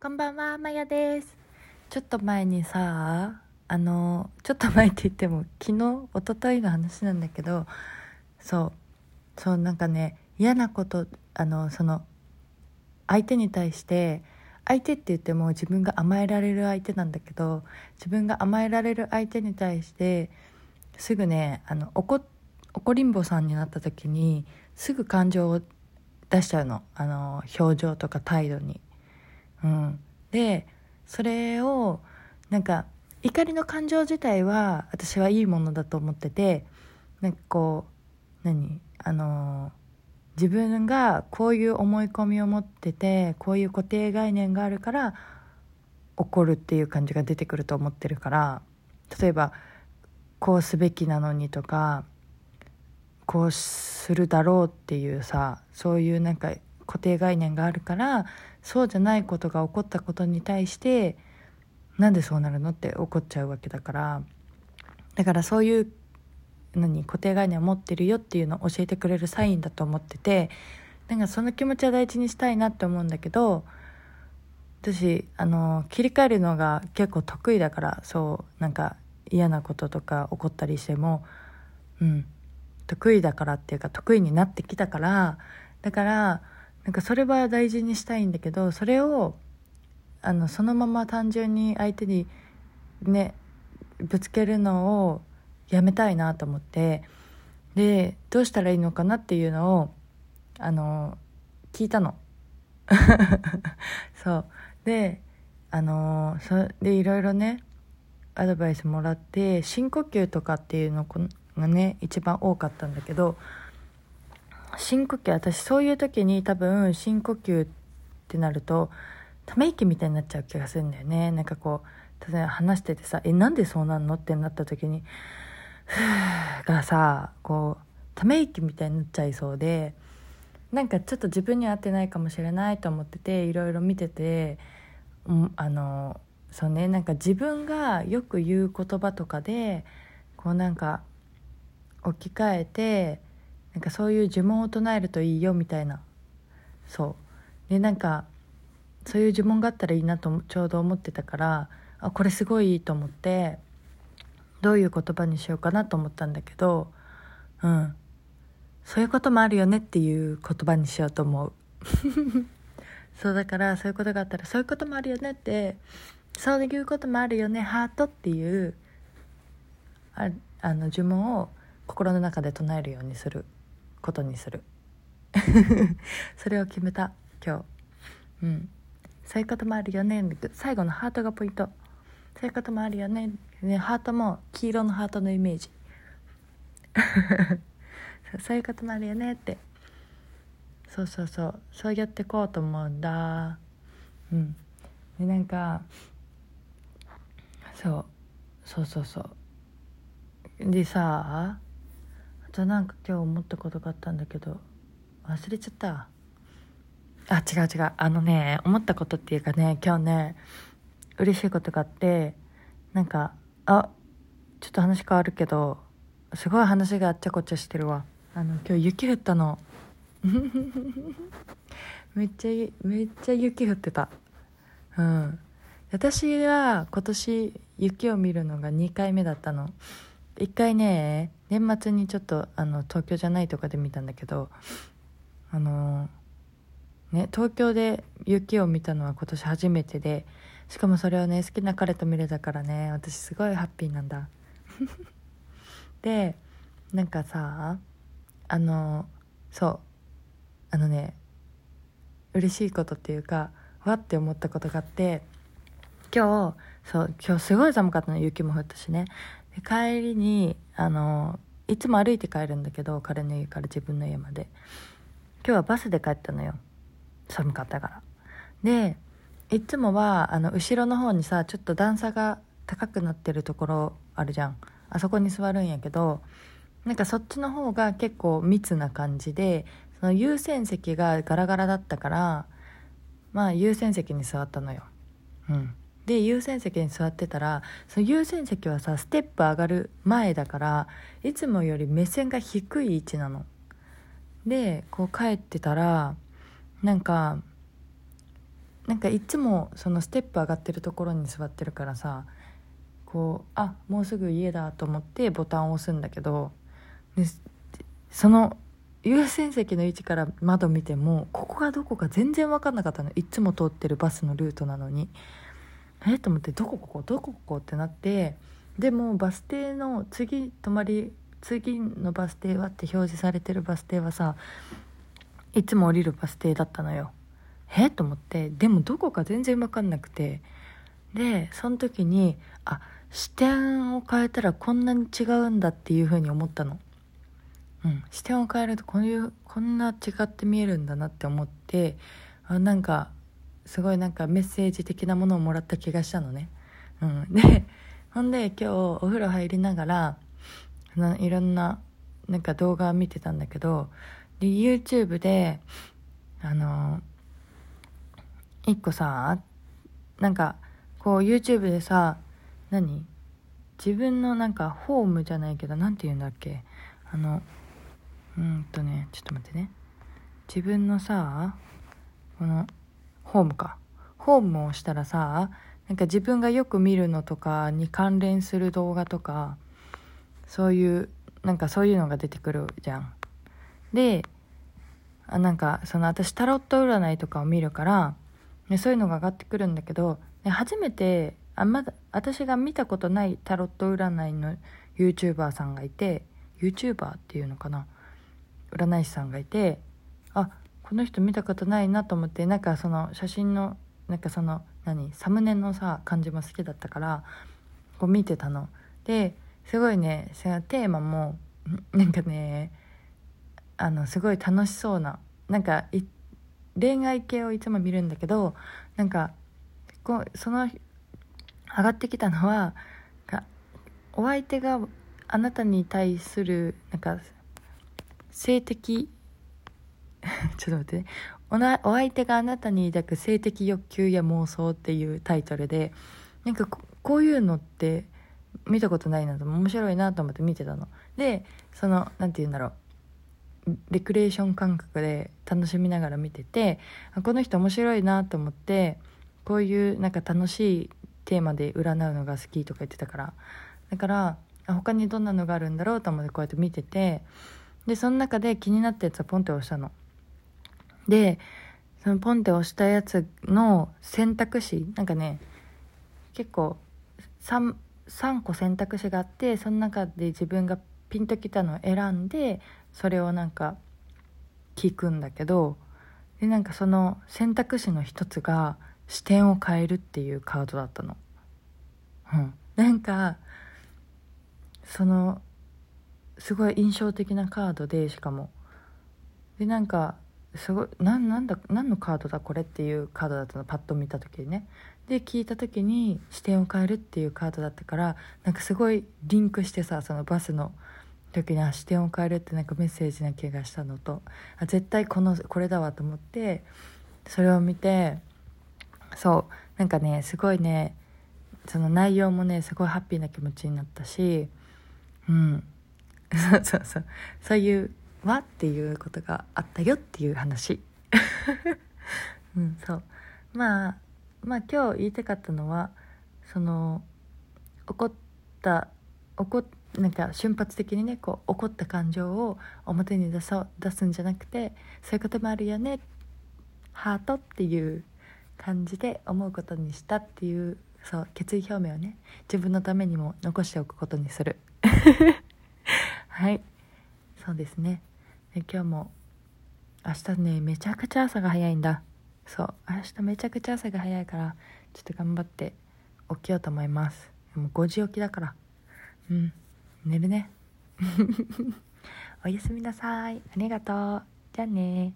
こんばんは、まやです。ちょっと前にさ、あの、ちょっと前って言っても、昨日、一昨日の話なんだけど、そう、そう、なんかね、嫌なこと、あの、その、相手に対して、相手って言っても自分が甘えられる相手なんだけど、自分が甘えられる相手に対して、すぐね、あの、怒、怒りんぼさんになった時に、すぐ感情を出しちゃうの。あの、表情とか態度に。うん、でそれをなんか怒りの感情自体は私はいいものだと思っててなんかこう何？あの自分がこういう思い込みを持っててこういう固定概念があるから怒るっていう感じが出てくると思ってるから例えばこうすべきなのにとかこうするだろうっていうさそういうなんか固定概念があるからそうじゃないことが起こったことに対してなんでそうなるのって怒っちゃうわけだから。だからそういう何固定概念を持ってるよっていうのを教えてくれるサインだと思っててなんかその気持ちは大事にしたいなって思うんだけど私あの切り替えるのが結構得意だからそうなんか嫌なこととか起こったりしてもうん得意だからっていうか得意になってきたからだからなんかそれは大事にしたいんだけどそれをあのそのまま単純に相手にねぶつけるのをやめたいなと思ってでどうしたらいいのかなっていうのをあの聞いたの。そう。であのそでいろいろねアドバイスもらって深呼吸とかっていうのがね一番多かったんだけど深呼吸私そういう時に多分深呼吸ってなるとため息みたいになっちゃう気がするんだよねなんかこう例えば話しててさ「えなんでそうなんの?」ってなった時に「」がさこうため息みたいになっちゃいそうでなんかちょっと自分に合ってないかもしれないと思ってていろいろ見てて、うん、あのそうねなんか自分がよく言う言葉とかでこうなんか置き換えてなんかそういう呪文を唱えるといいよみたいな。そう。でなんかそういう呪文があったらいいなとちょうど思ってたからあこれすごいいいと思ってどういう言葉にしようかなと思ったんだけどうん。そういうこともあるよねっていう言葉にしようと思う。そうだからそういうことがあったらそういうこともあるよねってそういうこともあるよねハートっていうああの呪文を心の中で唱えるようにすることにする。それを決めた。今日。うん。そういうこともあるよね。最後のハートがポイント。そういうこともあるよね。ねハートも黄色のハートのイメージ。そういうこともあるよね。って。そうそうそう。そうやってこうと思うんだ。うん。でなんかそう。そうそうそう。でさあとなんか今日思ったことがあったんだけど忘れちゃった。あ違う違う。あのね思ったことっていうかね今日ね嬉しいことがあってなんかあちょっと話変わるけどすごい話があっちゃこっちゃしてるわ。あの今日雪降ったの。めっちゃめっちゃ雪降ってた。うん。私は今年雪を見るのが2回目だったの。1回ね年末にちょっとあの東京じゃないとかで見たんだけどあのね東京で雪を見たのは今年初めてでしかもそれをね好きな彼と見れたからね私すごいハッピーなんだ。でなんかさあのそうあのね嬉しいことっていうかわって思ったことがあって今日そう今日すごい寒かったの雪も降ったしね。帰りにあのいつも歩いて帰るんだけど彼の家から自分の家まで。今日はバスで帰ったのよ。寒かったから。でいつもはあの後ろの方にさちょっと段差が高くなってるところあるじゃん。あそこに座るんやけどなんかそっちの方が結構密な感じでその優先席がガラガラだったからまあ優先席に座ったのよ。うん。で優先席に座ってたらその優先席はさステップ上がる前だからいつもより目線が低い位置なの。でこう帰ってたらなんかなんかいつもそのステップ上がってるところに座ってるからさこうあもうすぐ家だと思ってボタンを押すんだけどでその優先席の位置から窓見てもここがどこか全然分かんなかったの。いつも通ってるバスのルートなのに。え？っと思ってどこここ？どこここ？ってなってでもバス停の次止まり次のバス停はって表示されてるバス停はさいつも降りるバス停だったのよ。え？と思ってでもどこか全然分かんなくてでその時にあ視点を変えたらこんなに違うんだっていうふうに思ったの。うん、視点を変えるとこういうこんな違って見えるんだなって思ってあなんかすごいなんかメッセージ的なものをもらった気がしたのね、うん、でほんで今日お風呂入りながらいろんななんか動画を見てたんだけどで YouTube であの一個さなんかこう YouTube でさ何？自分のなんかホームじゃないけど何て言うんだっけ？あのうんとねちょっと待ってね。自分のさこのホームか。ホームをしたらさなんか自分がよく見るのとかに関連する動画とかそういうなんかそういうのが出てくるじゃん。であなんかその私タロット占いとかを見るから、ね、そういうのが上がってくるんだけど、ね、初めてあまだ私が見たことないタロット占いの YouTuber さんがいて YouTuber っていうのかな？占い師さんがいてあこの人見たことないなと思ってなんかその写真のなんかその何サムネのさ感じも好きだったからこう見てたの。ですごいねそのテーマもなんかねあのすごい楽しそうななんか恋愛系をいつも見るんだけどなんかこうその上がってきたのはお相手があなたに対するなんか性的 ちょっと待って。おなお相手があなたに抱く性的欲求や妄想っていうタイトルでなんかこういうのって見たことないなと面白いなと思って見てたの。でその何て言うんだろう。レクレーション感覚で楽しみながら見ててこの人面白いなと思ってこういうなんか楽しいテーマで占うのが好きとか言ってたから。だから他にどんなのがあるんだろうと思ってこうやって見ててでその中で気になったやつはポンって押したの。でそのポンって押したやつの選択肢なんかね結構 3, 3個選択肢があってその中で自分がピンときたのを選んでそれをなんか聞くんだけどでなんかその選択肢の一つが視点を変えるっていうカードだったの。うん、なんかそのすごい印象的なカードでしかもでなんかすごいななんだ何のカードだこれっていうカードだったのパッと見た時にね。で聞いた時に視点を変えるっていうカードだったからなんかすごいリンクしてさそのバスの時に視点を変えるってなんかメッセージな気がしたのと。あ絶対このこれだわと思ってそれを見てそうなんかねすごいねその内容もねすごいハッピーな気持ちになったしうん。そうそうそう。そういう「わ」っていうことがあったよっていう話。うんそう。まあまあ今日言いたかったのはその怒った怒なんか瞬発的にねこう怒った感情を表に出そう出すんじゃなくてそういうこともあるよねハートっていう感じで思うことにしたっていうそう決意表明をね自分のためにも残しておくことにする。はい。そうですね。今日も明日ねめちゃくちゃ朝が早いんだ。そう明日めちゃくちゃ朝が早いからちょっと頑張って起きようと思います。もう5時起きだから。うん。寝るね。おやすみなさい。ありがとう。じゃあね。